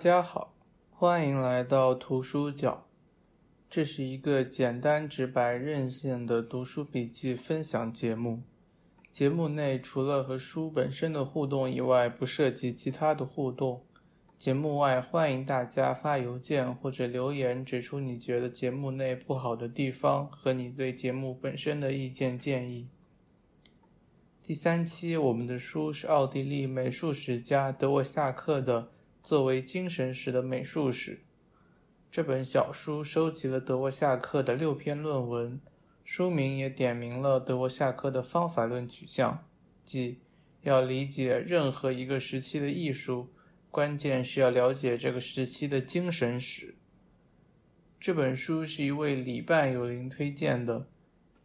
大家好，欢迎来到图书角。这是一个简单直白、任性的读书笔记分享节目。节目内除了和书本身的互动以外，不涉及其他的互动。节目外，欢迎大家发邮件或者留言，指出你觉得节目内不好的地方和你对节目本身的意见建议。第三期，我们的书是奥地利美术史家德沃夏克的《作为精神史的美术史》。这本小书收集了德沃夏克的六篇论文，书名也点明了德沃夏克的方法论取向，即要理解任何一个时期的艺术。关键是要了解这个时期的精神史。这本书是一位礼拜有灵推荐的。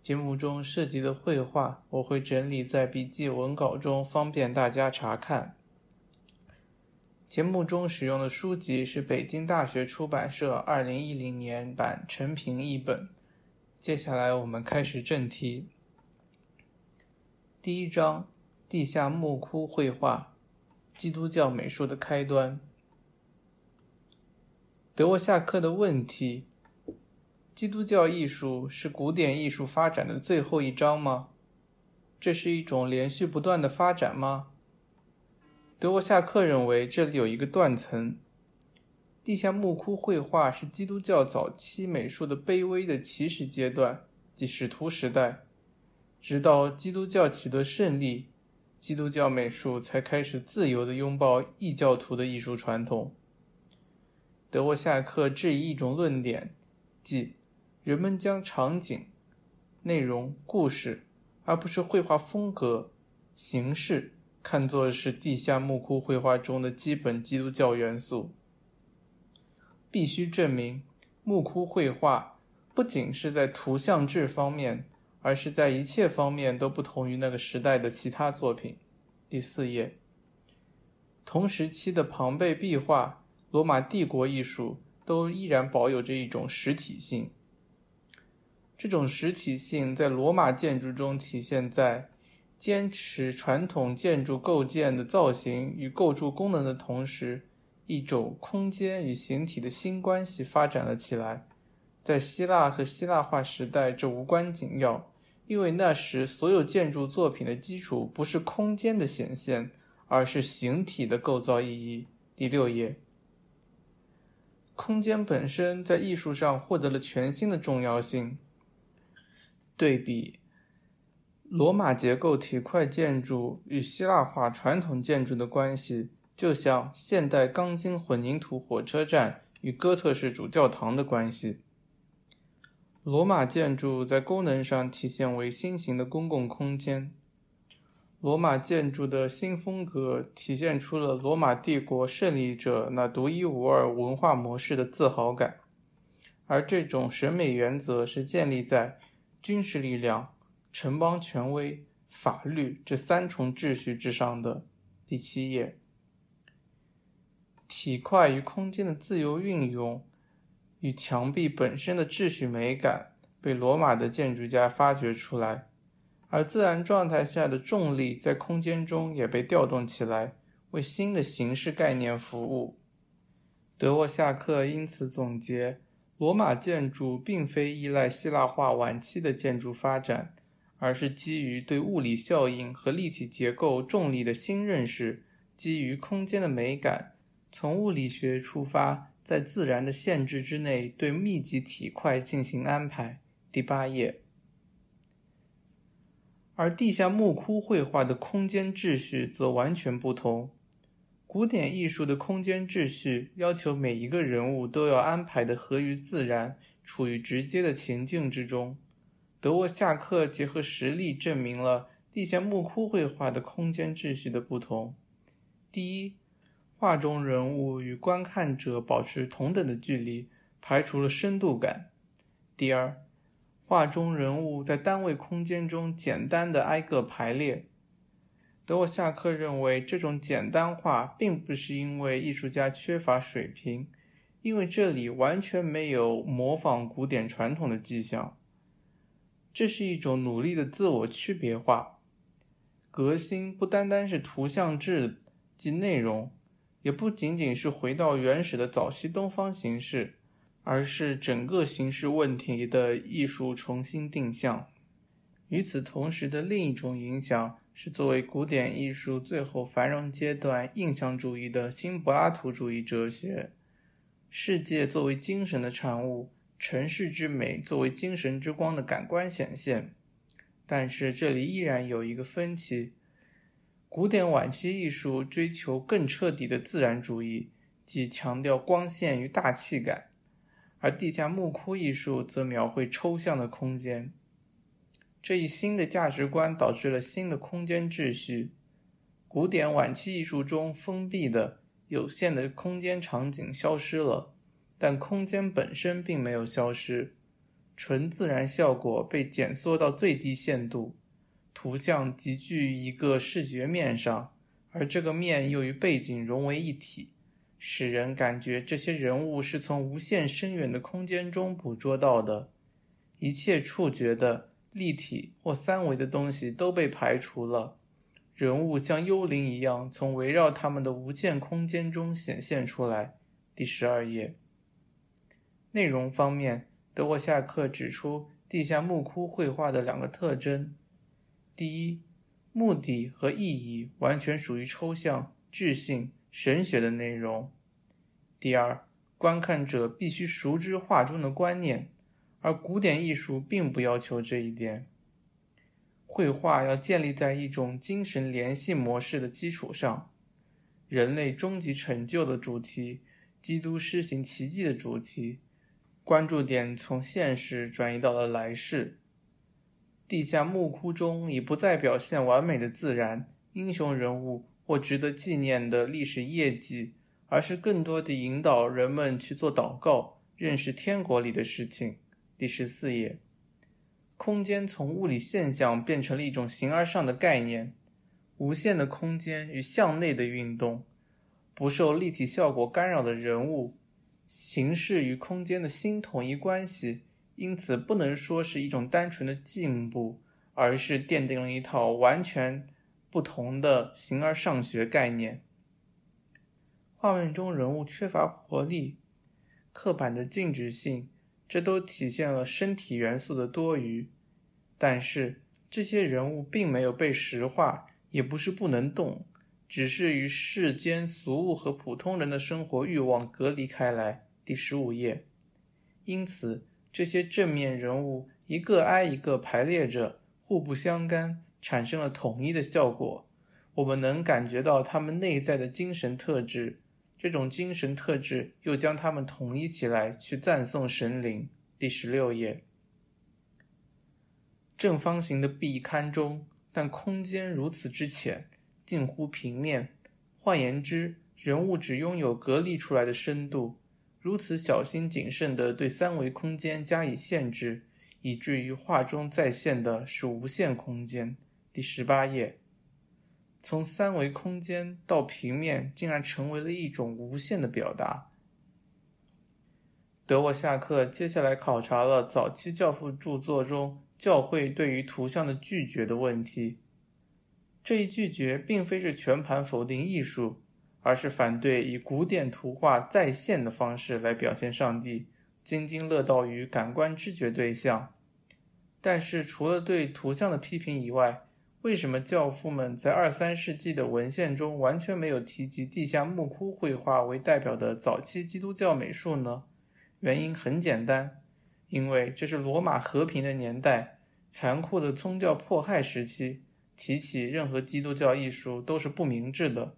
节目中涉及的绘画，我会整理在笔记文稿中，方便大家查看。节目中使用的书籍是北京大学出版社二零一零年版陈平译本。接下来我们开始正题。第一章：地下墓窟绘画。基督教美术的开端。德沃夏克的问题：基督教艺术是古典艺术发展的最后一章吗？这是一种连续不断的发展吗？德沃夏克认为这里有一个断层。地下墓窟绘画是基督教早期美术的卑微的起始阶段，即使徒时代，直到基督教取得胜利。基督教美术才开始自由地拥抱异教徒的艺术传统。德沃夏克质疑一种论点，即人们将场景、内容、故事，而不是绘画风格、形式，看作是地下墓窟绘画中的基本基督教元素。必须证明，墓窟绘画不仅是在图像质方面。而是在一切方面都不同于那个时代的其他作品。第四页，同时期的庞贝壁画、罗马帝国艺术都依然保有着一种实体性。这种实体性在罗马建筑中体现在坚持传统建筑构建的造型与构筑功能的同时，一种空间与形体的新关系发展了起来。在希腊和希腊化时代，这无关紧要。因为那时所有建筑作品的基础不是空间的显现，而是形体的构造意义。第六页，空间本身在艺术上获得了全新的重要性。对比罗马结构体块建筑与希腊化传统建筑的关系，就像现代钢筋混凝土火车站与哥特式主教堂的关系。罗马建筑在功能上体现为新型的公共空间。罗马建筑的新风格体现出了罗马帝国胜利者那独一无二文化模式的自豪感，而这种审美原则是建立在军事力量、城邦权威、法律这三重秩序之上的。第七页，体块与空间的自由运用。与墙壁本身的秩序美感被罗马的建筑家发掘出来，而自然状态下的重力在空间中也被调动起来，为新的形式概念服务。德沃夏克因此总结：罗马建筑并非依赖希腊化晚期的建筑发展，而是基于对物理效应和立体结构重力的新认识，基于空间的美感，从物理学出发。在自然的限制之内，对密集体块进行安排。第八页。而地下墓窟绘画的空间秩序则完全不同。古典艺术的空间秩序要求每一个人物都要安排的合于自然，处于直接的情境之中。德沃夏克结合实例证明了地下墓窟绘画的空间秩序的不同。第一。画中人物与观看者保持同等的距离，排除了深度感。第二，画中人物在单位空间中简单的挨个排列。德沃夏克认为，这种简单化并不是因为艺术家缺乏水平，因为这里完全没有模仿古典传统的迹象。这是一种努力的自我区别化。革新不单单是图像质及内容。也不仅仅是回到原始的早期东方形式，而是整个形式问题的艺术重新定向。与此同时的另一种影响是，作为古典艺术最后繁荣阶段印象主义的新柏拉图主义哲学，世界作为精神的产物，城市之美作为精神之光的感官显现。但是这里依然有一个分歧。古典晚期艺术追求更彻底的自然主义，即强调光线与大气感，而地下墓窟艺术则描绘抽象的空间。这一新的价值观导致了新的空间秩序。古典晚期艺术中封闭的、有限的空间场景消失了，但空间本身并没有消失，纯自然效果被减缩到最低限度。图像集聚于一个视觉面上，而这个面又与背景融为一体，使人感觉这些人物是从无限深远的空间中捕捉到的。一切触觉的、立体或三维的东西都被排除了，人物像幽灵一样从围绕他们的无限空间中显现出来。第十二页。内容方面，德沃夏克指出地下墓窟绘画的两个特征。第一，目的和意义完全属于抽象、智性、神学的内容。第二，观看者必须熟知画中的观念，而古典艺术并不要求这一点。绘画要建立在一种精神联系模式的基础上，人类终极成就的主题，基督施行奇迹的主题，关注点从现实转移到了来世。地下墓窟中已不再表现完美的自然、英雄人物或值得纪念的历史业绩，而是更多的引导人们去做祷告、认识天国里的事情。第十四页，空间从物理现象变成了一种形而上的概念，无限的空间与向内的运动，不受立体效果干扰的人物，形式与空间的新统一关系。因此，不能说是一种单纯的进步，而是奠定了一套完全不同的形而上学概念。画面中人物缺乏活力，刻板的静止性，这都体现了身体元素的多余。但是，这些人物并没有被石化，也不是不能动，只是与世间俗物和普通人的生活欲望隔离开来。第十五页。因此。这些正面人物一个挨一个排列着，互不相干，产生了统一的效果。我们能感觉到他们内在的精神特质，这种精神特质又将他们统一起来，去赞颂神灵。第十六页，正方形的壁龛中，但空间如此之浅，近乎平面。换言之，人物只拥有隔离出来的深度。如此小心谨慎地对三维空间加以限制，以至于画中再现的是无限空间。第十八页，从三维空间到平面，竟然成为了一种无限的表达。德沃夏克接下来考察了早期教父著作中教会对于图像的拒绝的问题。这一拒绝并非是全盘否定艺术。而是反对以古典图画再现的方式来表现上帝，津津乐道于感官知觉对象。但是，除了对图像的批评以外，为什么教父们在二三世纪的文献中完全没有提及地下墓窟绘画为代表的早期基督教美术呢？原因很简单，因为这是罗马和平的年代，残酷的宗教迫害时期，提起任何基督教艺术都是不明智的。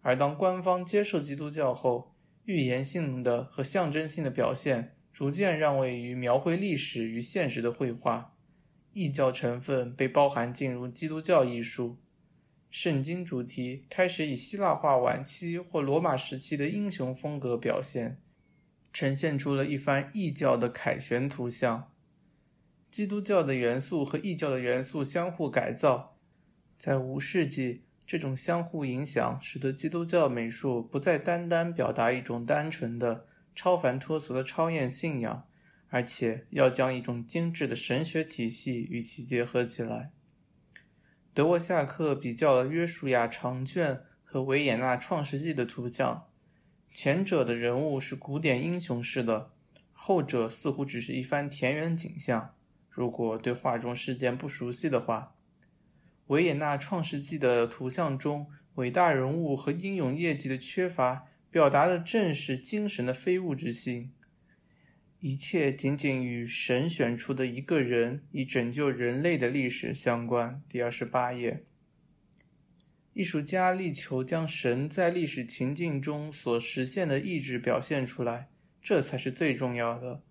而当官方接受基督教后，预言性的和象征性的表现逐渐让位于描绘历史与现实的绘画，异教成分被包含进入基督教艺术，圣经主题开始以希腊化晚期或罗马时期的英雄风格表现，呈现出了一番异教的凯旋图像。基督教的元素和异教的元素相互改造，在五世纪。这种相互影响，使得基督教美术不再单单表达一种单纯的、超凡脱俗的超验信仰，而且要将一种精致的神学体系与其结合起来。德沃夏克比较了约书亚长卷和维也纳创世纪的图像，前者的人物是古典英雄式的，后者似乎只是一番田园景象。如果对画中事件不熟悉的话，维也纳创世纪的图像中伟大人物和英勇业绩的缺乏，表达的正是精神的非物质性。一切仅仅与神选出的一个人以拯救人类的历史相关。第二十八页。艺术家力求将神在历史情境中所实现的意志表现出来，这才是最重要的。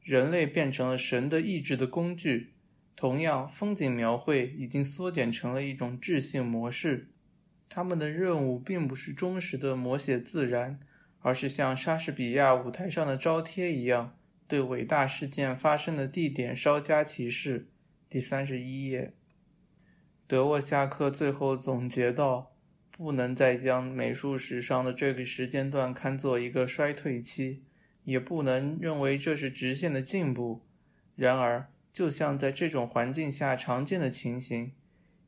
人类变成了神的意志的工具。同样，风景描绘已经缩减成了一种智性模式。他们的任务并不是忠实的摹写自然，而是像莎士比亚舞台上的招贴一样，对伟大事件发生的地点稍加提示。第三十一页。德沃夏克最后总结道：“不能再将美术史上的这个时间段看作一个衰退期，也不能认为这是直线的进步。然而，就像在这种环境下常见的情形，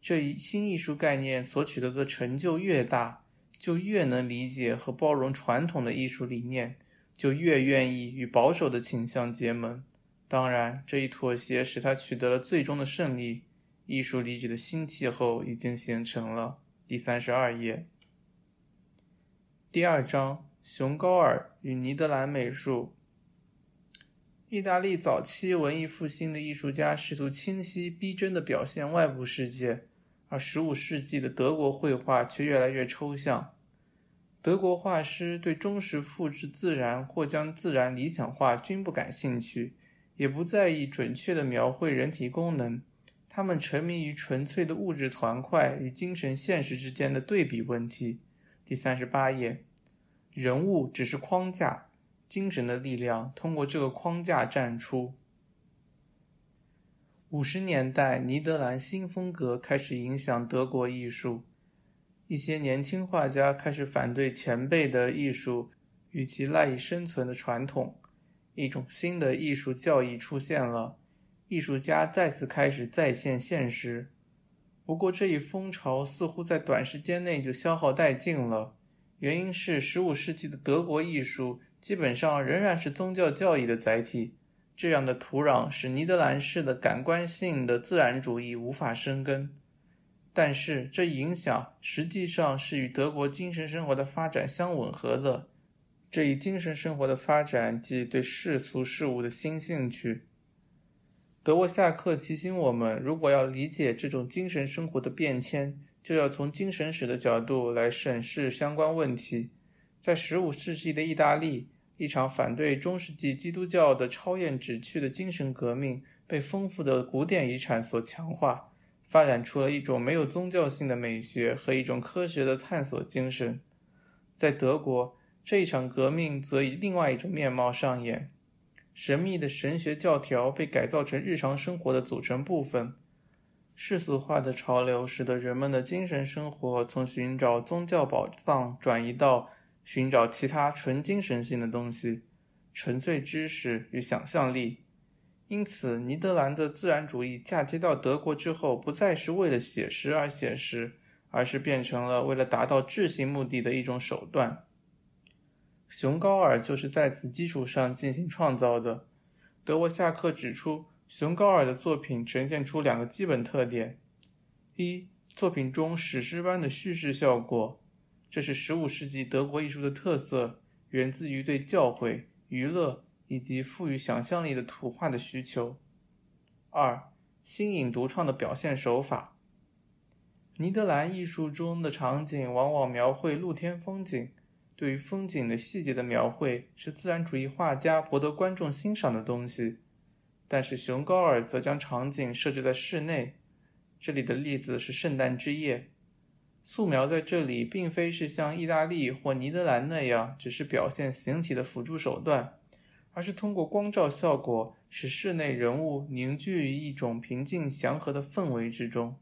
这一新艺术概念所取得的成就越大，就越能理解和包容传统的艺术理念，就越愿意与保守的倾向结盟。当然，这一妥协使他取得了最终的胜利。”艺术理解的新气候已经形成了。第三十二页，第二章：熊高尔与尼德兰美术。意大利早期文艺复兴的艺术家试图清晰逼真的表现外部世界，而十五世纪的德国绘画却越来越抽象。德国画师对忠实复制自然或将自然理想化均不感兴趣，也不在意准确的描绘人体功能。他们沉迷于纯粹的物质团块与精神现实之间的对比问题。第三十八页，人物只是框架，精神的力量通过这个框架展出。五十年代，尼德兰新风格开始影响德国艺术，一些年轻画家开始反对前辈的艺术与其赖以生存的传统，一种新的艺术教义出现了。艺术家再次开始再现现实，不过这一风潮似乎在短时间内就消耗殆尽了。原因是15世纪的德国艺术基本上仍然是宗教教义的载体，这样的土壤使尼德兰式的感官性的自然主义无法生根。但是这影响实际上是与德国精神生活的发展相吻合的。这一精神生活的发展即对世俗事物的新兴趣。德沃夏克提醒我们，如果要理解这种精神生活的变迁，就要从精神史的角度来审视相关问题。在15世纪的意大利，一场反对中世纪基督教的超验旨趣的精神革命被丰富的古典遗产所强化，发展出了一种没有宗教性的美学和一种科学的探索精神。在德国，这一场革命则以另外一种面貌上演。神秘的神学教条被改造成日常生活的组成部分，世俗化的潮流使得人们的精神生活从寻找宗教宝藏转移到寻找其他纯精神性的东西，纯粹知识与想象力。因此，尼德兰的自然主义嫁接到德国之后，不再是为了写实而写实，而是变成了为了达到智性目的的一种手段。熊高尔就是在此基础上进行创造的。德沃夏克指出，熊高尔的作品呈现出两个基本特点：一，作品中史诗般的叙事效果，这是15世纪德国艺术的特色，源自于对教诲、娱乐以及赋予想象力的图画的需求；二，新颖独创的表现手法。尼德兰艺术中的场景往往描绘露天风景。对于风景的细节的描绘是自然主义画家博得观众欣赏的东西，但是熊高尔则将场景设置在室内。这里的例子是圣诞之夜。素描在这里并非是像意大利或尼德兰那样只是表现形体的辅助手段，而是通过光照效果使室内人物凝聚于一种平静祥和的氛围之中。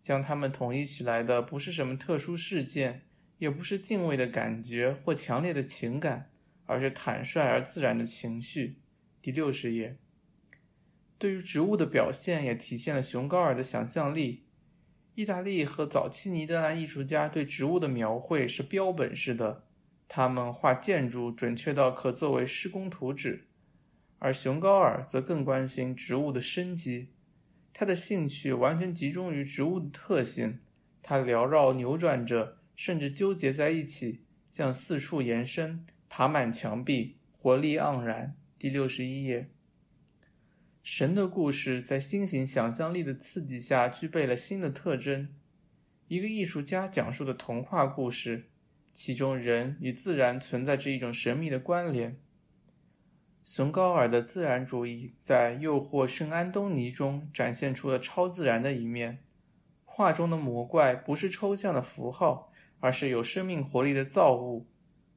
将它们统一起来的不是什么特殊事件。也不是敬畏的感觉或强烈的情感，而是坦率而自然的情绪。第六十页，对于植物的表现也体现了熊高尔的想象力。意大利和早期尼德兰艺术家对植物的描绘是标本式的，他们画建筑准确到可作为施工图纸，而熊高尔则更关心植物的生机。他的兴趣完全集中于植物的特性，它缭绕扭转着，甚至纠结在一起，向四处延伸，爬满墙壁，活力盎然。第六十一页。神的故事在新型想象力的刺激下具备了新的特征。一个艺术家讲述的童话故事，其中人与自然存在着一种神秘的关联。熊高尔的自然主义在《诱惑圣安东尼》中展现出了超自然的一面。画中的魔怪不是抽象的符号，而是有生命活力的造物。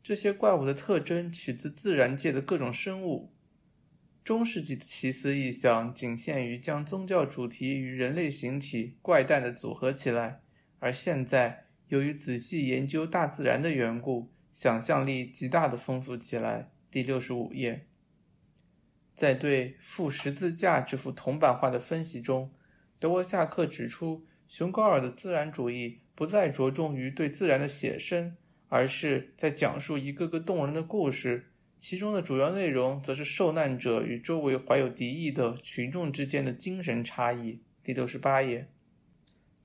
这些怪物的特征取自自然界的各种生物。中世纪的奇思异想仅限于将宗教主题与人类形体怪诞的组合起来，而现在由于仔细研究大自然的缘故，想象力极大的丰富起来。第六十五页，在对《负十字架》这幅铜版画的分析中，德沃夏克指出，熊高尔的自然主义不再着重于对自然的写生，而是在讲述一个个动人的故事。其中的主要内容则是受难者与周围怀有敌意的群众之间的精神差异。第六十八页，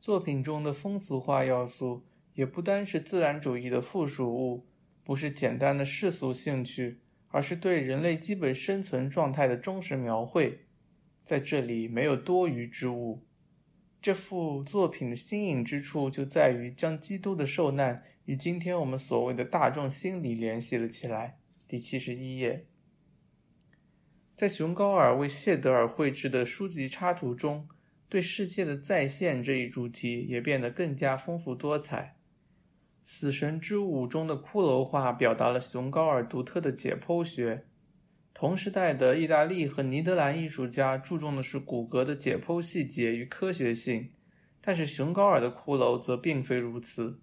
作品中的风俗化要素也不单是自然主义的附属物，不是简单的世俗兴趣，而是对人类基本生存状态的忠实描绘。在这里没有多余之物。这幅作品的新颖之处就在于将基督的受难与今天我们所谓的大众心理联系了起来。第七十一页，在熊高尔为谢德尔绘制的书籍插图中，对世界的再现这一主题也变得更加丰富多彩。死神之舞中的骷髅画表达了熊高尔独特的解剖学。同时代的意大利和尼德兰艺术家注重的是骨骼的解剖细节与科学性，但是熊高尔的骷髅则并非如此，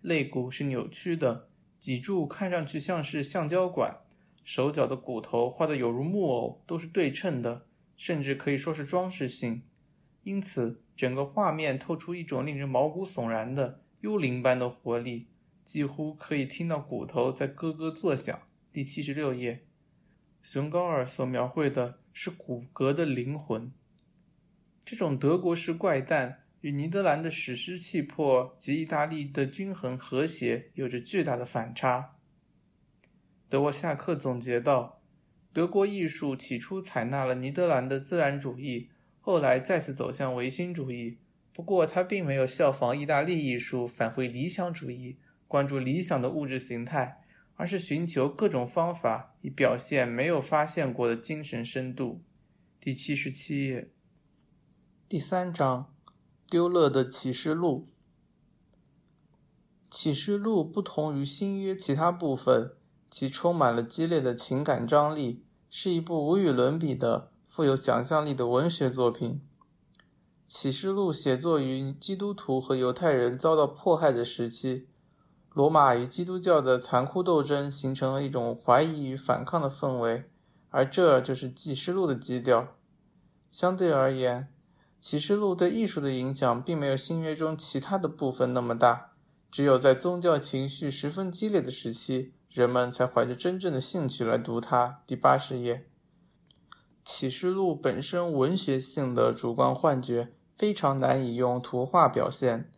肋骨是扭曲的。脊柱看上去像是橡胶管，手脚的骨头画得有如木偶，都是对称的，甚至可以说是装饰性。因此，整个画面透出一种令人毛骨悚然的幽灵般的活力，几乎可以听到骨头在咯咯作响。第七十六页，熊高尔所描绘的是骨骼的灵魂，这种德国式怪诞。与尼德兰的史诗气魄及意大利的均衡和谐有着巨大的反差。德沃夏克总结道：“德国艺术起初采纳了尼德兰的自然主义，后来再次走向唯心主义。不过，他并没有效仿意大利艺术返回理想主义，关注理想的物质形态，而是寻求各种方法以表现没有发现过的精神深度。”第七十七页，第三章。丢勒的启示录。启示录不同于新约其他部分，其充满了激烈的情感张力，是一部无与伦比的、富有想象力的文学作品。启示录写作于基督徒和犹太人遭到迫害的时期，罗马与基督教的残酷斗争形成了一种怀疑与反抗的氛围，而这就是启示录的基调。相对而言，启示录对艺术的影响并没有新约中其他的部分那么大，只有在宗教情绪十分激烈的时期，人们才怀着真正的兴趣来读它。第八十页，启示录本身文学性的主观幻觉非常难以用图画表现，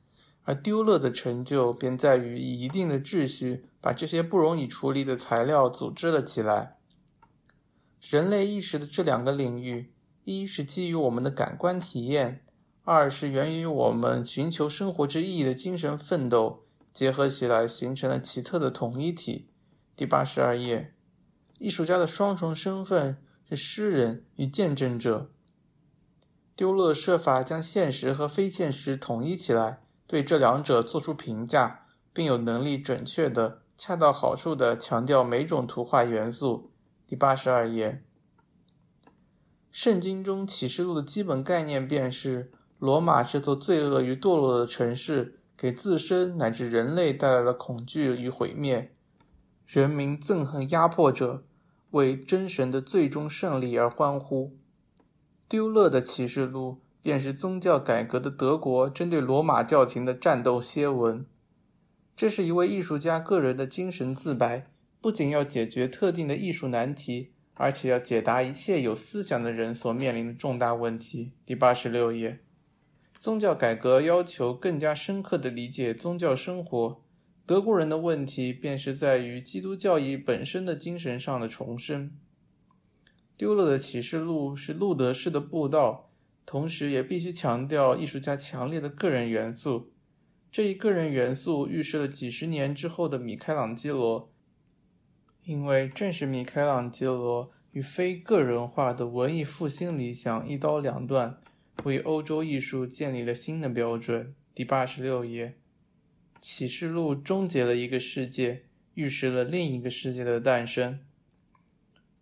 而丢勒的成就便在于以一定的秩序把这些不容易处理的材料组织了起来。人类意识的这两个领域。一是基于我们的感官体验，二是源于我们寻求生活之意义的精神奋斗，结合起来形成了奇特的统一体。第八十二页，艺术家的双重身份是诗人与见证者。丢勒设法将现实和非现实统一起来，对这两者做出评价，并有能力准确的、恰到好处的强调每种图画元素。第八十二页。圣经中启示录的基本概念便是：罗马这座罪恶与堕落的城市，给自身乃至人类带来了恐惧与毁灭。人民憎恨压迫者，为真神的最终胜利而欢呼。丢勒的启示录便是宗教改革的德国针对罗马教廷的战斗楔文。这是一位艺术家个人的精神自白，不仅要解决特定的艺术难题，而且要解答一切有思想的人所面临的重大问题。第八十六页，宗教改革要求更加深刻地理解宗教生活。德国人的问题便是在于基督教义本身的精神上的重生。丢了的启示录是路德式的布道，同时也必须强调艺术家强烈的个人元素。这一个人元素预示了几十年之后的米开朗基罗，因为正是米开朗基罗与非个人化的文艺复兴理想一刀两断，为欧洲艺术建立了新的标准。第八十六页。启示录终结了一个世界，预示了另一个世界的诞生。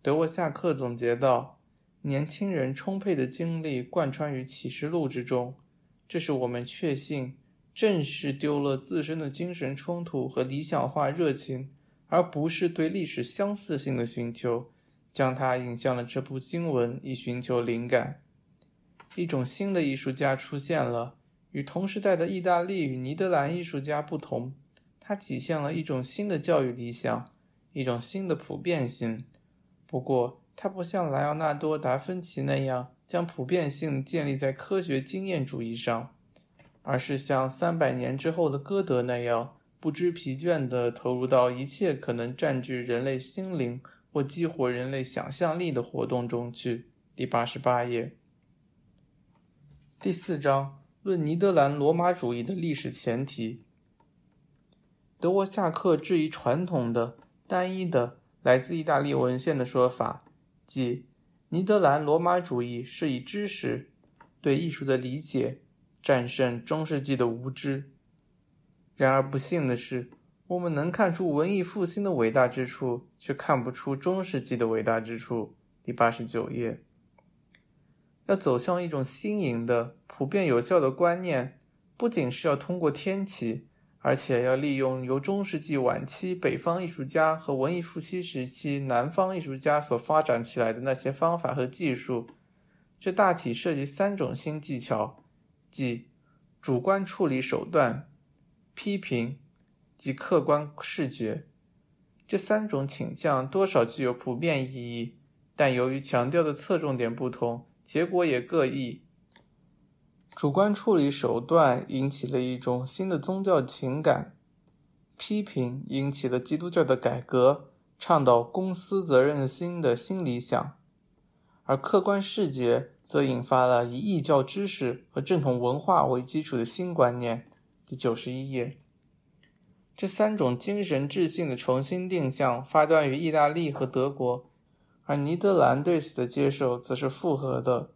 德沃夏克总结道：“年轻人充沛的精力贯穿于启示录之中，这是我们确信，正是丢了自身的精神冲突和理想化热情，而不是对历史相似性的寻求，将它引向了这部经文以寻求灵感。一种新的艺术家出现了。”与同时代的意大利与尼德兰艺术家不同，它体现了一种新的教育理想，一种新的普遍性。不过，它不像莱昂纳多·达芬奇那样将普遍性建立在科学经验主义上，而是像三百年之后的歌德那样不知疲倦地投入到一切可能占据人类心灵或激活人类想象力的活动中去。第八十八页，第四章。论尼德兰罗马主义的历史前提，德沃夏克质疑传统的、单一的、来自意大利文献的说法，即尼德兰罗马主义是以知识对艺术的理解战胜中世纪的无知。然而不幸的是，我们能看出文艺复兴的伟大之处，却看不出中世纪的伟大之处。第八十九页。要走向一种新颖的、普遍有效的观念，不仅是要通过天启，而且要利用由中世纪晚期北方艺术家和文艺复兴时期南方艺术家所发展起来的那些方法和技术。这大体涉及三种新技巧，即主观处理手段、批评及客观视觉。这三种倾向多少具有普遍意义，但由于强调的侧重点不同。结果也各异。主观处理手段引起了一种新的宗教情感，批评引起了基督教的改革，倡导公司责任心的新理想，而客观视觉则引发了以异教知识和正统文化为基础的新观念。第九十一页，这三种精神智性的重新定向发端于意大利和德国。而尼德兰对此的接受则是复合的。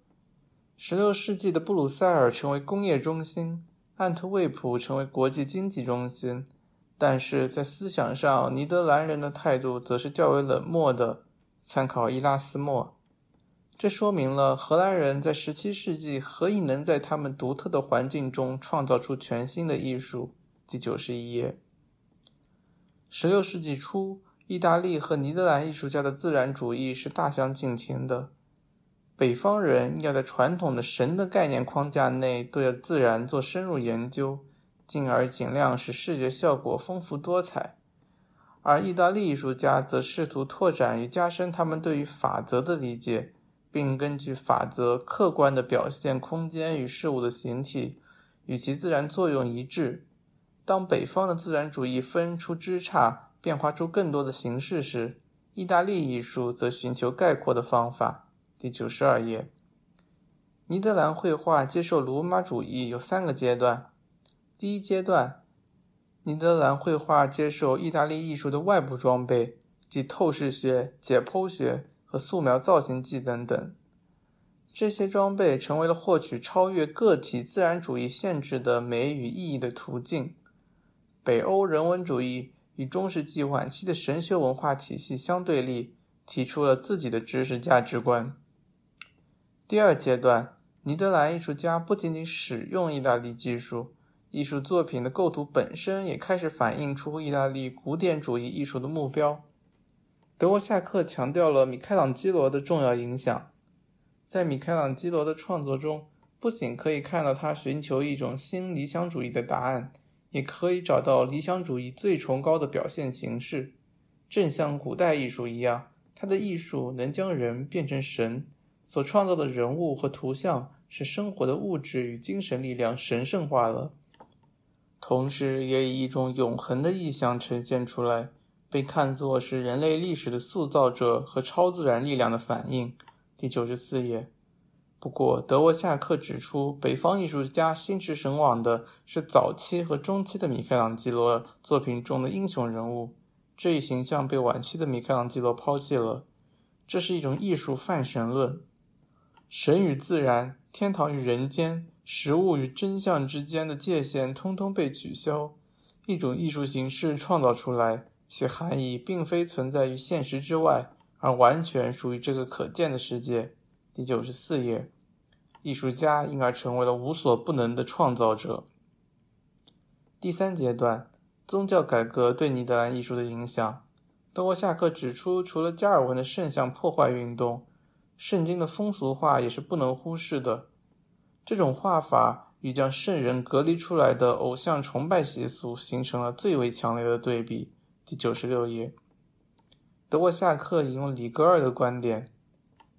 16世纪的布鲁塞尔成为工业中心安特卫普成为国际经济中心，但是在思想上，尼德兰人的态度则是较为冷漠的。参考伊拉斯谟。这说明了荷兰人在17世纪何以能在他们独特的环境中创造出全新的艺术。第91页。16世纪初。意大利和尼德兰艺术家的自然主义是大相径庭的。北方人要在传统的神的概念框架内对自然做深入研究，进而尽量使视觉效果丰富多彩；而意大利艺术家则试图拓展与加深他们对于法则的理解，并根据法则客观地表现空间与事物的形体与其自然作用一致。当北方的自然主义分出枝杈。变化出更多的形式时，意大利艺术则寻求概括的方法。第九十二页，尼德兰绘画接受罗马主义有三个阶段。第一阶段，尼德兰绘画接受意大利艺术的外部装备，即透视学、解剖学和素描造型技等等。这些装备成为了获取超越个体自然主义限制的美与意义的途径。北欧人文主义。与中世纪晚期的神学文化体系相对立，提出了自己的知识价值观。第二阶段，尼德兰艺术家不仅仅使用意大利技术，艺术作品的构图本身也开始反映出意大利古典主义艺术的目标。德沃夏克强调了米开朗基罗的重要影响，在米开朗基罗的创作中，不仅可以看到他寻求一种新理想主义的答案，也可以找到理想主义最崇高的表现形式。正像古代艺术一样，他的艺术能将人变成神，所创造的人物和图像使生活的物质与精神力量神圣化了，同时也以一种永恒的意象呈现出来。被看作是人类历史的塑造者和超自然力量的反应。第九十四页。不过，德沃夏克指出，北方艺术家心驰神往的是早期和中期的米开朗基罗作品中的英雄人物，这一形象被晚期的米开朗基罗抛弃了。这是一种艺术泛神论，神与自然、天堂与人间、实物与真相之间的界限通通被取消，一种艺术形式创造出来。其含义并非存在于现实之外，而完全属于这个可见的世界。第九十四页，艺术家因而成为了无所不能的创造者。第三阶段，宗教改革对尼德兰艺术的影响。德沃夏克指出，除了加尔文的圣像破坏运动，圣经的风俗化也是不能忽视的。这种画法与将圣人隔离出来的偶像崇拜习俗形成了最为强烈的对比。第九十六页，德沃夏克引用里格尔的观点：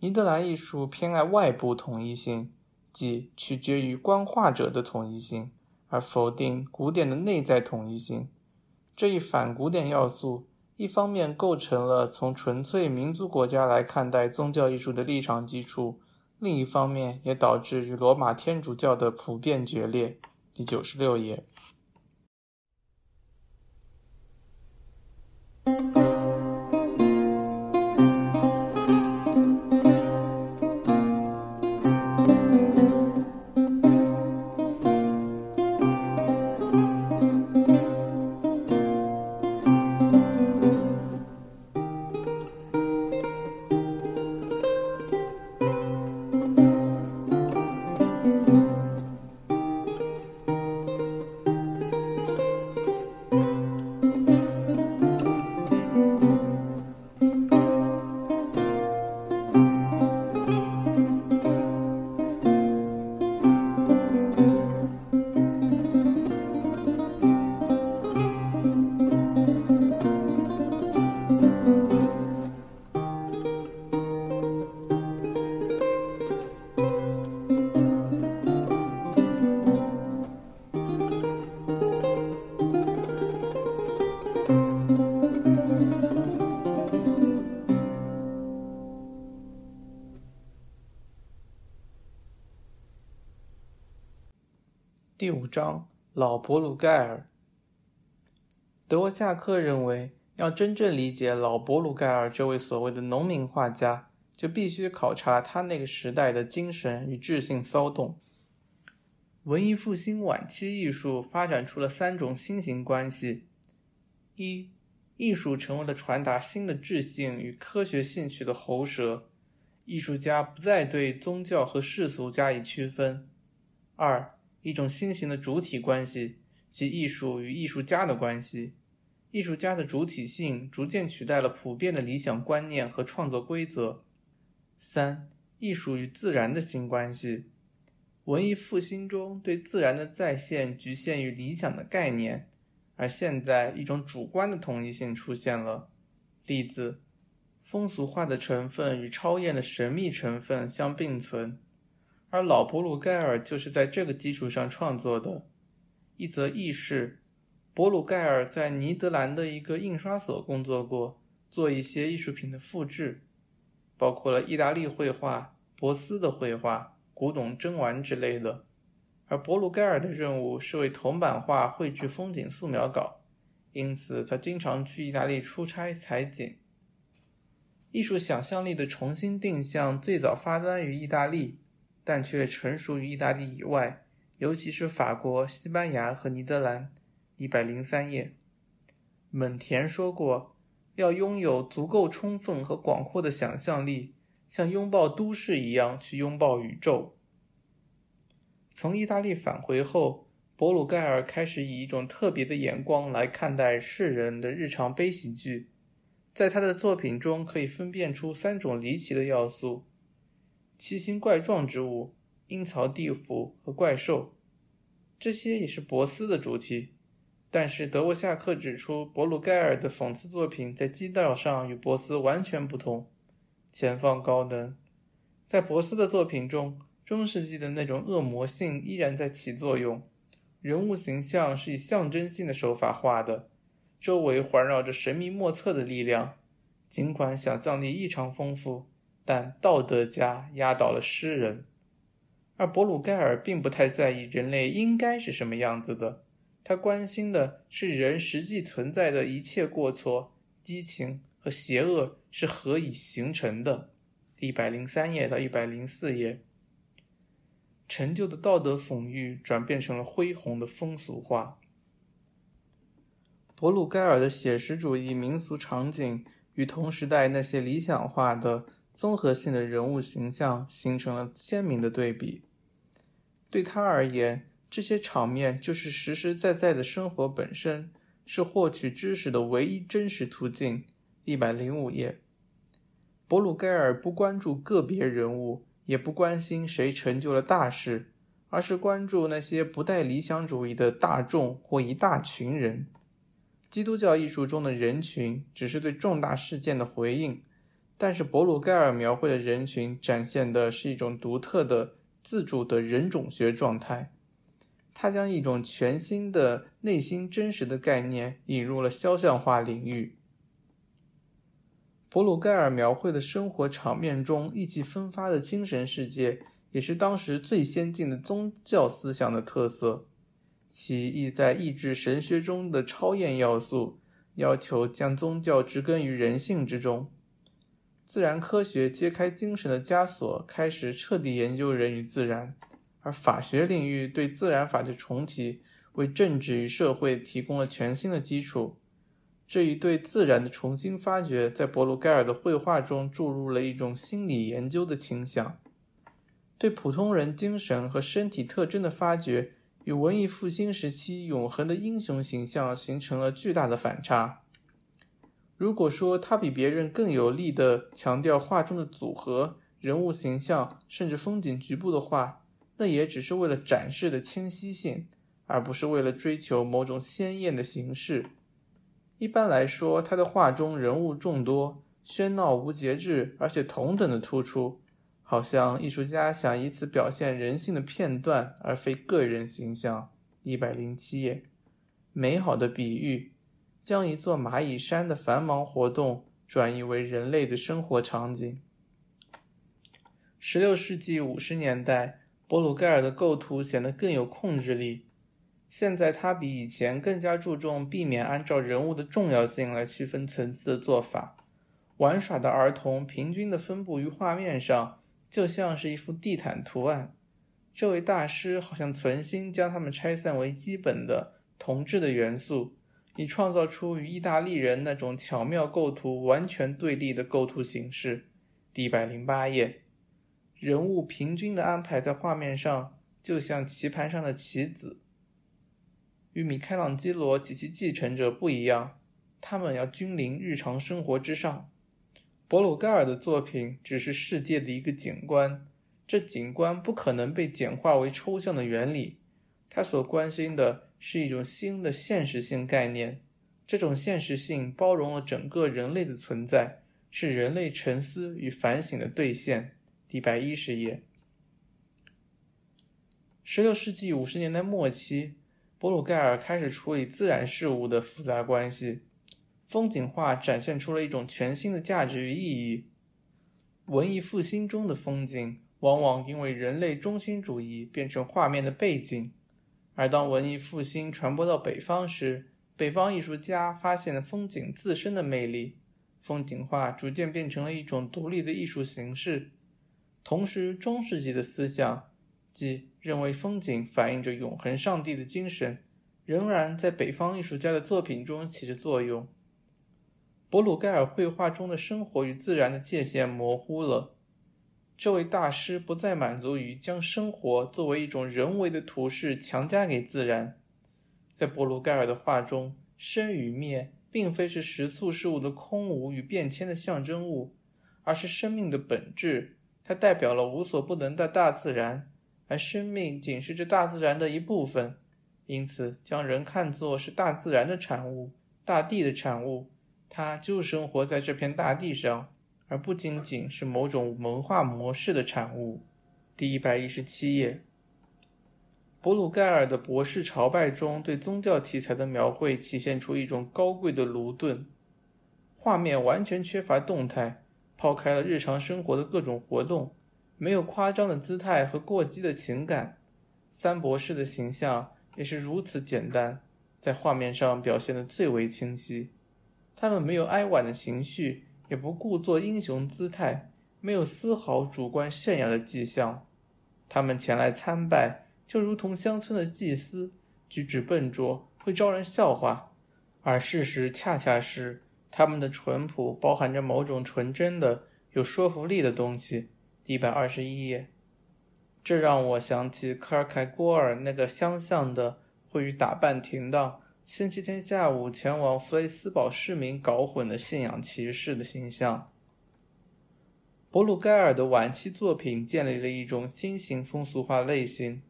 尼德兰艺术偏爱外部统一性，即取决于观画者的统一性，而否定古典的内在统一性。这一反古典要素，一方面构成了从纯粹民族国家来看待宗教艺术的立场基础，另一方面也导致与罗马天主教的普遍决裂。第九十六页。章，老博鲁盖尔。德沃夏克认为，要真正理解老博鲁盖尔这位所谓的农民画家，就必须考察他那个时代的精神与智性骚动。文艺复兴晚期艺术发展出了三种新型关系：一、艺术成为了传达新的智性与科学兴趣的喉舌，艺术家不再对宗教和世俗加以区分；二、一种新型的主体关系，即艺术与艺术家的关系。艺术家的主体性逐渐取代了普遍的理想观念和创作规则。三、艺术与自然的新关系。文艺复兴中对自然的再现局限于理想的概念，而现在一种主观的统一性出现了。例子：风俗化的成分与超验的神秘成分相并存。而老博鲁盖尔就是在这个基础上创作的。一则轶事：博鲁盖尔在尼德兰的一个印刷所工作过，做一些艺术品的复制，包括了意大利绘画、博斯的绘画、古董珍玩之类的。而博鲁盖尔的任务是为铜版画绘制风景素描稿，因此他经常去意大利出差采景。艺术想象力的重新定向最早发端于意大利。但却成熟于意大利以外，尤其是法国、西班牙和尼德兰。一百零三页，蒙田说过：“要拥有足够充分和广阔的想象力，像拥抱都市一样去拥抱宇宙。”从意大利返回后，博鲁盖尔开始以一种特别的眼光来看待世人的日常悲喜剧。在他的作品中，可以分辨出三种离奇的要素。奇形怪状之物，阴曹地府和怪兽，这些也是博斯的主题。但是德沃夏克指出，博鲁盖尔的讽刺作品在基调上与博斯完全不同，前方高能。在博斯的作品中，中世纪的那种恶魔性依然在起作用，人物形象是以象征性的手法画的，周围环绕着神秘莫测的力量。尽管想象力异常丰富，但道德家压倒了诗人。而博鲁盖尔并不太在意人类应该是什么样子的，他关心的是人实际存在的一切过错、激情和邪恶是何以形成的。一百零三页到一百零四页，陈旧的道德讽喻转变成了恢宏的风俗化。博鲁盖尔的写实主义民俗场景与同时代那些理想化的综合性的人物形象形成了鲜明的对比。对他而言，这些场面就是实实在在的生活本身，是获取知识的唯一真实途径。一百零五页，博鲁盖尔不关注个别人物，也不关心谁成就了大事，而是关注那些不带理想主义的大众或一大群人。基督教艺术中的人群只是对重大事件的回应，但是博鲁盖尔描绘的人群展现的是一种独特的。自主的人种学状态，他将一种全新的内心真实的概念引入了肖像画领域。博鲁盖尔描绘的生活场面中意气风发的精神世界，也是当时最先进的宗教思想的特色。其意在抑制神学中的超验要素，要求将宗教植根于人性之中。自然科学揭开精神的枷锁，开始彻底研究人与自然；而法学领域对自然法的重提，为政治与社会提供了全新的基础。这一对自然的重新发掘，在博鲁盖尔的绘画中注入了一种心理研究的倾向。对普通人精神和身体特征的发掘，与文艺复兴时期永恒的英雄形象形成了巨大的反差。如果说他比别人更有力地强调画中的组合、人物形象，甚至风景局部的话，那也只是为了展示的清晰性，而不是为了追求某种鲜艳的形式。一般来说，他的画中人物众多、喧闹无节制，而且同等的突出，好像艺术家想以此表现人性的片段，而非个人形象。一百零七页，美好的比喻。将一座蚂蚁山的繁忙活动转移为人类的生活场景。十六世纪五十年代，博鲁盖尔的构图显得更有控制力。现在，他比以前更加注重避免按照人物的重要性来区分层次的做法。玩耍的儿童平均的分布于画面上，就像是一幅地毯图案。这位大师好像存心将它们拆散为基本的同质的元素。以创造出与意大利人那种巧妙构图完全对立的构图形式。第一百零八页，人物平均的安排在画面上，就像棋盘上的棋子。与米开朗基罗及其继承者不一样，他们要君临日常生活之上。博鲁盖尔的作品只是世界的一个景观，这景观不可能被简化为抽象的原理。他所关心的。是一种新的现实性概念，这种现实性包容了整个人类的存在，是人类沉思与反省的兑现。第一百一十页。十六世纪五十年代末期，博鲁盖尔开始处理自然事物的复杂关系，风景画展现出了一种全新的价值与意义。文艺复兴中的风景，往往因为人类中心主义变成画面的背景。而当文艺复兴传播到北方时，北方艺术家发现了风景自身的魅力，风景画逐渐变成了一种独立的艺术形式。同时，中世纪的思想，即认为风景反映着永恒上帝的精神，仍然在北方艺术家的作品中起着作用。博鲁盖尔绘画中的生活与自然的界限模糊了。这位大师不再满足于将生活作为一种人为的图式强加给自然。在博鲁盖尔的画中，生与灭并非是食素事物的空无与变迁的象征物，而是生命的本质。它代表了无所不能的大自然，而生命仅是这大自然的一部分，因此将人看作是大自然的产物、大地的产物，它就生活在这片大地上，而不仅仅是某种文化模式的产物。第一百一十七页，博鲁盖尔的博士朝拜中对宗教题材的描绘体现出一种高贵的卢顿，画面完全缺乏动态，抛开了日常生活的各种活动。没有夸张的姿态和过激的情感，三博士的形象也是如此简单，在画面上表现的最为清晰。他们没有哀婉的情绪，也不故作英雄姿态，没有丝毫主观炫耀的迹象。他们前来参拜，就如同乡村的祭司，举止笨拙，会招人笑话。而事实恰恰是，他们的淳朴包含着某种纯真的、有说服力的东西。一百二十一页，这让我想起科尔凯郭尔那个相像的会与打扮停当、星期天下午前往弗雷斯堡市民搞混的信仰骑士的形象。博鲁盖尔的晚期作品建立了一种新型风俗化类型，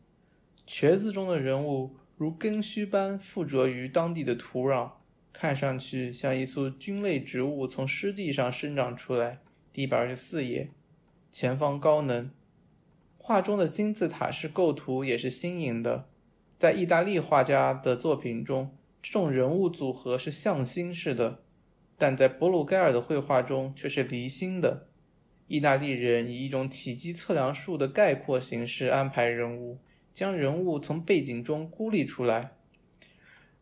瘸子中的人物如根须般附着于当地的土壤，看上去像一簇菌类植物从湿地上生长出来。第一百二十四页。前方高能，画中的金字塔式构图也是新颖的。在意大利画家的作品中，这种人物组合是向心式的，但在博鲁盖尔的绘画中却是离心的。意大利人以一种体积测量术的概括形式安排人物，将人物从背景中孤立出来；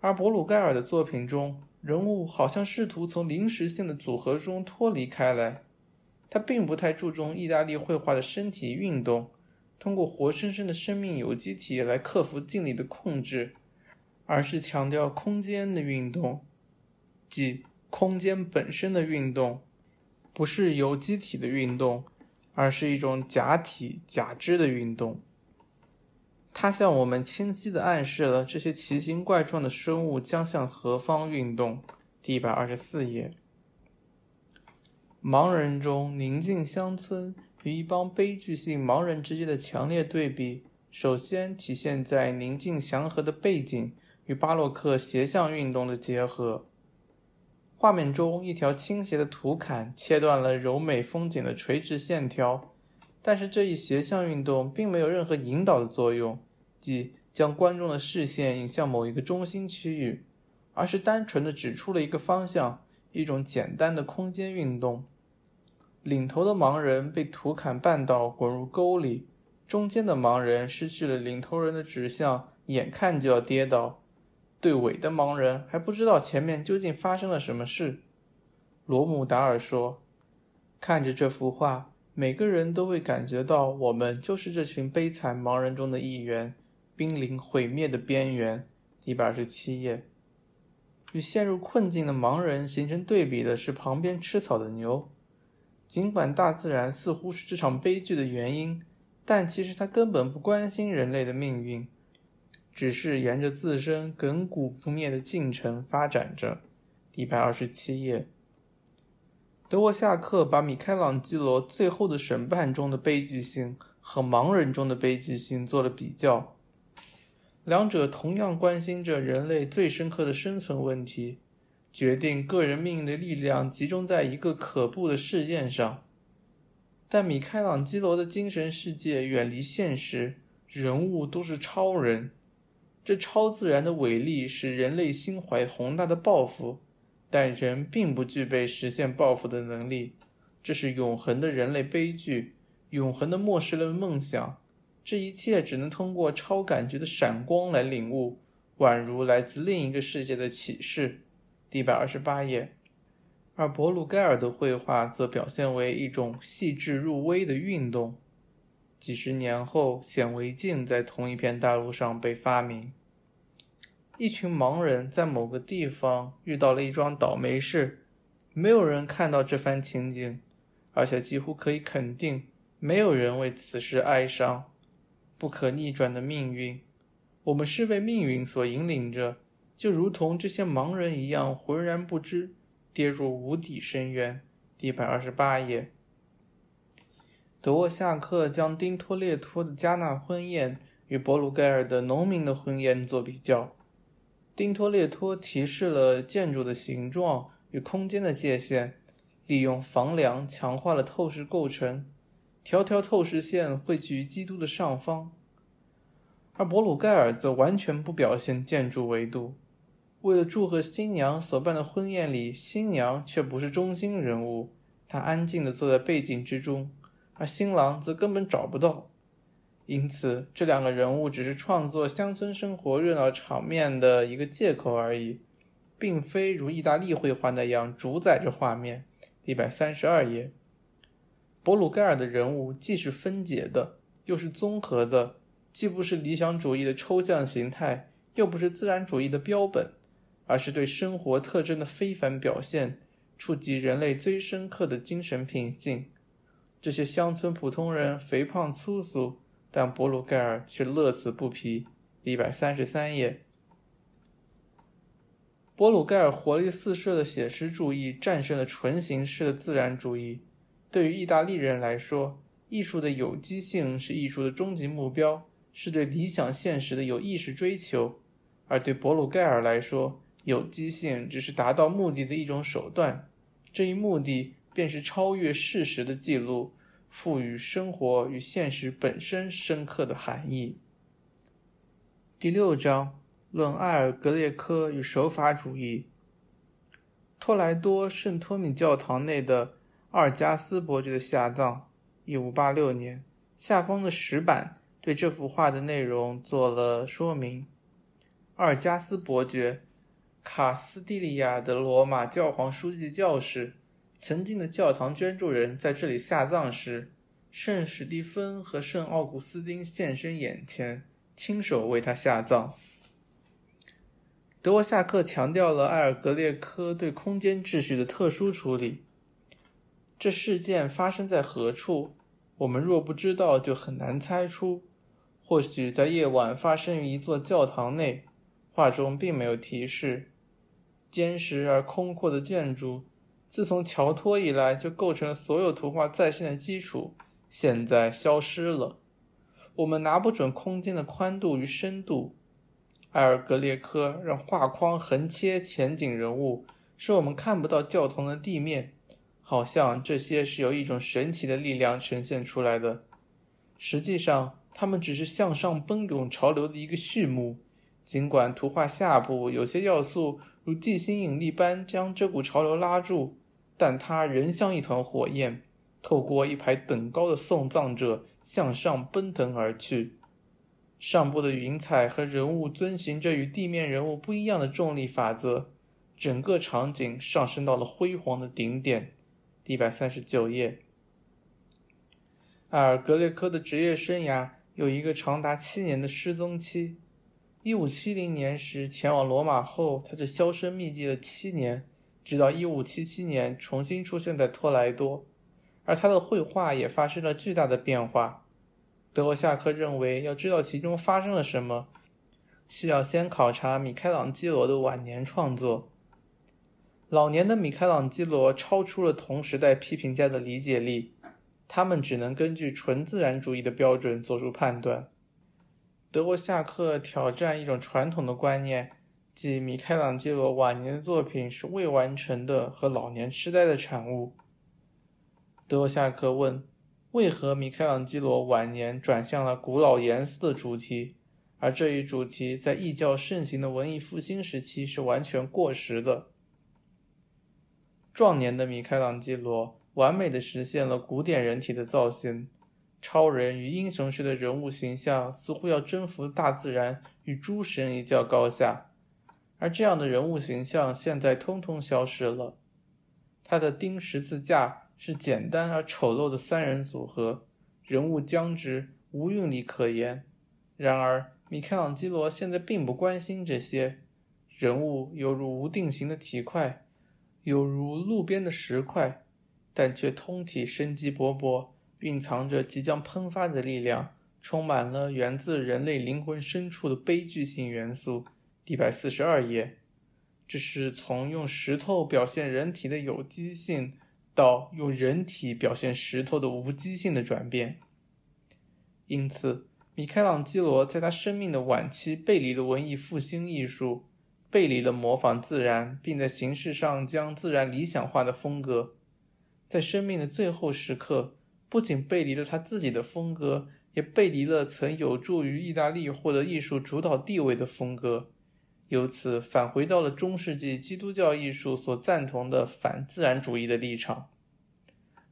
而博鲁盖尔的作品中，人物好像试图从临时性的组合中脱离开来。他并不太注重意大利绘画的身体运动，通过活生生的生命有机体来克服静力的控制，而是强调空间的运动，即空间本身的运动，不是有机体的运动，而是一种假体假肢的运动。它向我们清晰地暗示了这些奇形怪状的生物将向何方运动。第一百二十四页。盲人中宁静乡村与一帮悲剧性盲人之间的强烈对比，首先体现在宁静祥和的背景与巴洛克斜向运动的结合。画面中，一条倾斜的土坎切断了柔美风景的垂直线条，但是这一斜向运动并没有任何引导的作用，即将观众的视线引向某一个中心区域，而是单纯的指出了一个方向，一种简单的空间运动。领头的盲人被土坎绊倒，滚入沟里；中间的盲人失去了领头人的指向，眼看就要跌倒；对尾的盲人还不知道前面究竟发生了什么事。罗姆达尔说：“看着这幅画，每个人都会感觉到，我们就是这群悲惨盲人中的一员，濒临毁灭的边缘。”一百二十七页。与陷入困境的盲人形成对比的是旁边吃草的牛。尽管大自然似乎是这场悲剧的原因，但其实它根本不关心人类的命运，只是沿着自身亘古不灭的进程发展着。一百二十七页，德沃夏克把米开朗基罗《最后的审判》中的悲剧性和盲人中的悲剧性做了比较，两者同样关心着人类最深刻的生存问题。决定个人命运的力量集中在一个可怖的事件上，但米开朗基罗的精神世界远离现实，人物都是超人。这超自然的伟力使人类心怀宏大的抱负，但人并不具备实现抱负的能力。这是永恒的人类悲剧，永恒的末世论梦想。这一切只能通过超感觉的闪光来领悟，宛如来自另一个世界的启示。一百二十八页，而博鲁盖尔的绘画则表现为一种细致入微的运动。几十年后，显微镜在同一片大陆上被发明。一群盲人在某个地方遇到了一桩倒霉事，没有人看到这番情景，而且几乎可以肯定，没有人为此事哀伤。不可逆转的命运，我们是被命运所引领着。就如同这些盲人一样，浑然不知，跌入无底深渊。一百二十八页。德沃夏克将丁托列托的加纳婚宴与博鲁盖尔的农民的婚宴做比较。丁托列托提示了建筑的形状与空间的界限，利用房梁强化了透视构成，条条透视线汇聚于基督的上方；而博鲁盖尔则完全不表现建筑维度。为了祝贺新娘所办的婚宴里，新娘却不是中心人物，她安静地坐在背景之中。而新郎则根本找不到，因此这两个人物只是创作乡村生活热闹场面的一个借口而已，并非如意大利绘画那样主宰着画面。一百三十二页，博鲁盖尔的人物既是分解的，又是综合的，既不是理想主义的抽象形态，又不是自然主义的标本，而是对生活特征的非凡表现，触及人类最深刻的精神品性。这些乡村普通人肥胖粗俗，但博鲁盖尔却乐此不疲。一百三十三页，博鲁盖尔活力四射的写实主义战胜了纯形式的自然主义。对于意大利人来说，艺术的有机性是艺术的终极目标，是对理想现实的有意识追求；而对博鲁盖尔来说，有机性只是达到目的的一种手段。这一目的。便是超越事实的记录，赋予生活与现实本身深刻的含义。第六章论埃尔格列科与手法主义。托莱多圣托米教堂内的阿尔加斯伯爵的下葬，一五八六年。下方的石板对这幅画的内容做了说明。阿尔加斯伯爵，卡斯蒂利亚的罗马教皇书记的教士。曾经的教堂捐助人在这里下葬时，圣史蒂芬和圣奥古斯丁现身眼前，亲手为他下葬。德沃夏克强调了埃尔格列科对空间秩序的特殊处理。这事件发生在何处？我们若不知道，就很难猜出。或许在夜晚发生于一座教堂内。画中并没有提示。坚实而空阔的建筑。自从乔托以来，就构成了所有图画再现的基础。现在消失了，我们拿不准空间的宽度与深度。埃尔格列科让画框横切前景人物，使我们看不到教堂的地面，好像这些是由一种神奇的力量呈现出来的。实际上，它们只是向上奔涌潮流的一个序幕。尽管图画下部有些要素如地心引力般将这股潮流拉住。但它仍像一团火焰，透过一排等高的送葬者向上奔腾而去。上部的云彩和人物遵循着与地面人物不一样的重力法则，整个场景上升到了辉煌的顶点。一百三十九页。埃尔格列科的职业生涯有一个长达七年的失踪期。一五七零年时前往罗马后，他就销声匿迹了七年。直到1577年重新出现在托莱多，而他的绘画也发生了巨大的变化。德沃夏克认为，要知道其中发生了什么，需要先考察米开朗基罗的晚年创作。老年的米开朗基罗超出了同时代批评家的理解力，他们只能根据纯自然主义的标准做出判断。德沃夏克挑战一种传统的观念。即米开朗基罗晚年的作品是未完成的和老年痴呆的产物。德沃夏克问：为何米开朗基罗晚年转向了古老严肃的主题，而这一主题在异教盛行的文艺复兴时期是完全过时的？壮年的米开朗基罗完美的实现了古典人体的造型，超人与英雄式的人物形象似乎要征服大自然，与诸神一较高下。而这样的人物形象现在通通消失了。他的钉十字架是简单而丑陋的三人组合，人物僵直，无韵力可言。然而，米开朗基罗现在并不关心这些人物，犹如无定型的体块，有如路边的石块，但却通体生机勃勃，蕴藏着即将喷发的力量，充满了源自人类灵魂深处的悲剧性元素。一百四十二页，这是从用石头表现人体的有机性到用人体表现石头的无机性的转变。因此，米开朗基罗在他生命的晚期背离了文艺复兴艺术，背离了模仿自然，并在形式上将自然理想化的风格。在生命的最后时刻，不仅背离了他自己的风格，也背离了曾有助于意大利获得艺术主导地位的风格，由此返回到了中世纪基督教艺术所赞同的反自然主义的立场。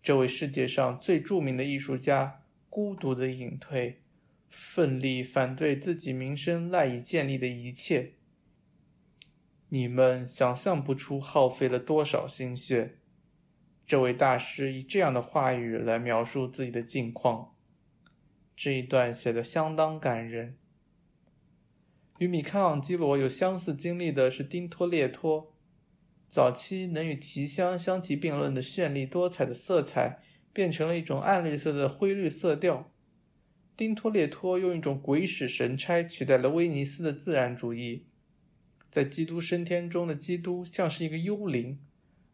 这位世界上最著名的艺术家孤独的隐退。奋力反对自己名声赖以建立的一切，你们想象不出耗费了多少心血。这位大师以这样的话语来描述自己的境况，这一段写得相当感人。与米开朗基罗有相似经历的是丁托列托，早期能与提香相提并论的绚丽多彩的色彩，变成了一种暗绿色的灰绿色调。丁托列托用一种鬼使神差取代了威尼斯的自然主义，在《基督升天》中的基督像是一个幽灵，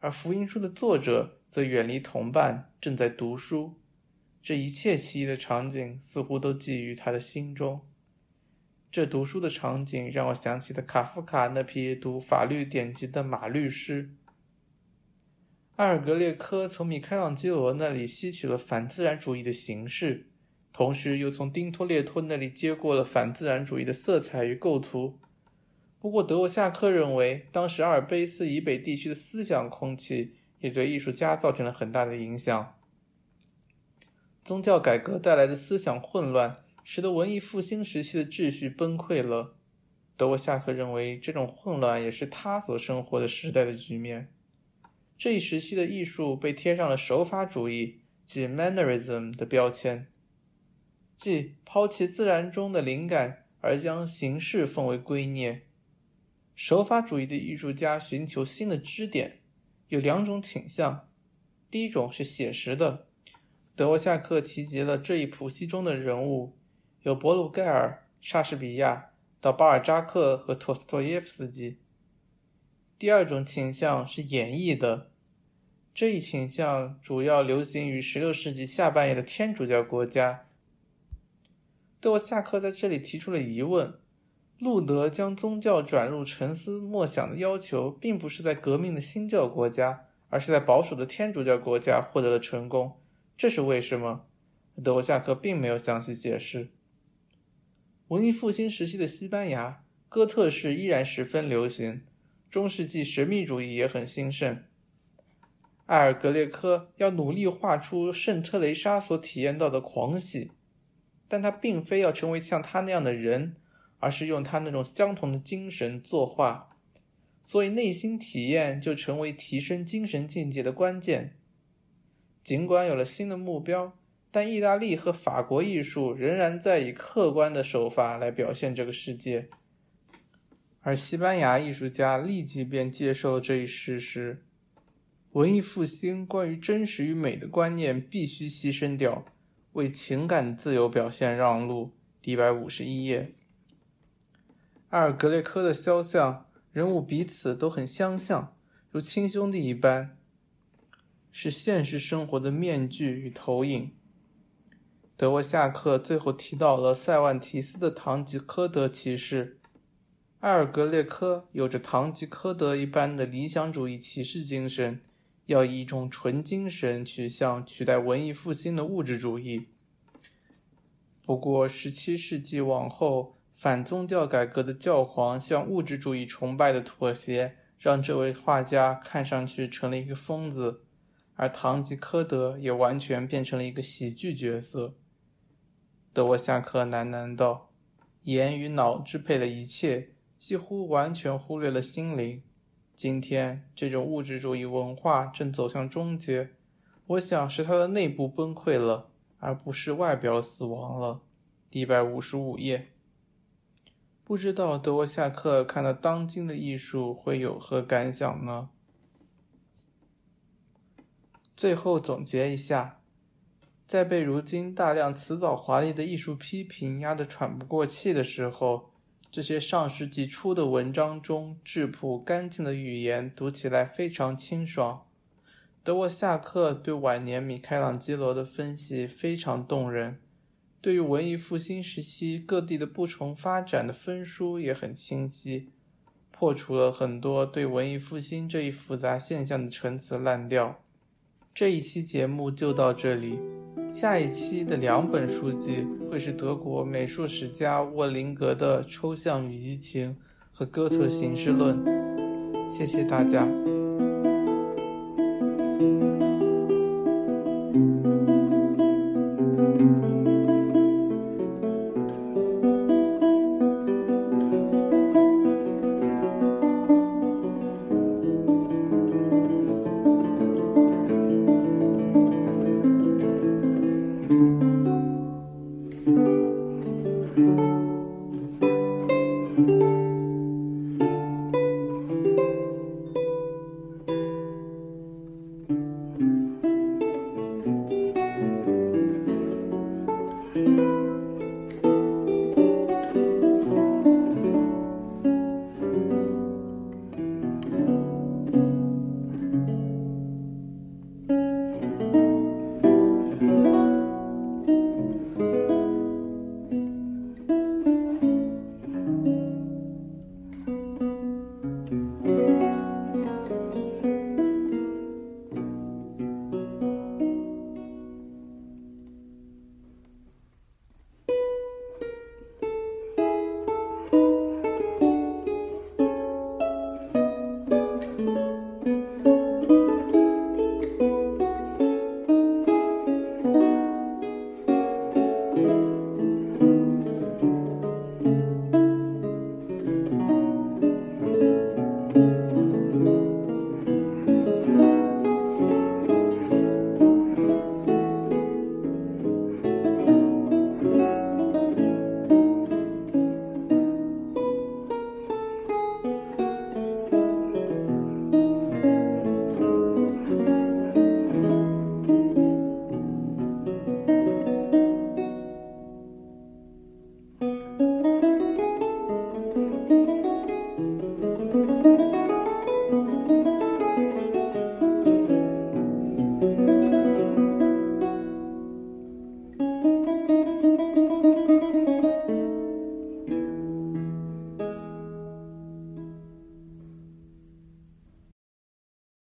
而福音书的作者则远离同伴，正在读书。这一切奇异的场景似乎都寄于他的心中。这读书的场景让我想起了卡夫卡那批读法律典籍的马律师。阿尔格列科从米开朗基罗那里吸取了反自然主义的形式。同时，又从丁托列托那里接过了反自然主义的色彩与构图。不过，德沃夏克认为，当时阿尔卑斯以北地区的思想空气也对艺术家造成了很大的影响。宗教改革带来的思想混乱，使得文艺复兴时期的秩序崩溃了。德沃夏克认为，这种混乱也是他所生活的时代的局面。这一时期的艺术被贴上了手法主义及 Mannerism 的标签。即抛弃自然中的灵感，而将形式奉为圭臬。手法主义的艺术家寻求新的支点，有两种倾向。第一种是写实的，德沃夏克提及了这一谱系中的人物，有博鲁盖尔、莎士比亚到巴尔扎克和托斯托耶夫斯基。第二种倾向是演绎的，这一倾向主要流行于16世纪下半叶的天主教国家。德沃夏克在这里提出了疑问：路德将宗教转入沉思默想的要求，并不是在革命的新教国家，而是在保守的天主教国家获得了成功，这是为什么？德沃夏克并没有详细解释。文艺复兴时期的西班牙，哥特式依然十分流行，中世纪神秘主义也很兴盛。埃尔格列科要努力画出圣特蕾莎所体验到的狂喜。但他并非要成为像他那样的人，而是用他那种相同的精神作画，所以内心体验就成为提升精神境界的关键。尽管有了新的目标，但意大利和法国艺术仍然在以客观的手法来表现这个世界，而西班牙艺术家立即便接受了这一事实：文艺复兴关于真实与美的观念必须牺牲掉。为情感自由表现让路。一百五十一页，阿尔格列科的肖像人物彼此都很相像，如亲兄弟一般，是现实生活的面具与投影。德沃夏克最后提到了塞万提斯的《堂吉诃德》骑士，埃尔格列科有着堂吉诃德一般的理想主义骑士精神。要以一种纯精神取向取代文艺复兴的物质主义。不过，十七世纪往后，反宗教改革的教皇向物质主义崇拜的妥协，让这位画家看上去成了一个疯子，而堂吉诃德也完全变成了一个喜剧角色。德沃夏克喃喃道：“眼与脑支配了一切，几乎完全忽略了心灵。”今天，这种物质主义文化正走向终结，我想是它的内部崩溃了，而不是外表死亡了。一百五十五页。不知道德沃夏克看到当今的艺术会有何感想呢？最后总结一下，在被如今大量辞藻华丽的艺术批评压得喘不过气的时候。这些上世纪初的文章中质朴干净的语言读起来非常清爽。德沃夏克对晚年米开朗基罗的分析非常动人，对于文艺复兴时期各地的不重发展的分书也很清晰，破除了很多对文艺复兴这一复杂现象的陈词滥调。这一期节目就到这里，下一期的两本书籍会是德国美术史家沃林格的《抽象与移情》和《哥特形式论》。谢谢大家。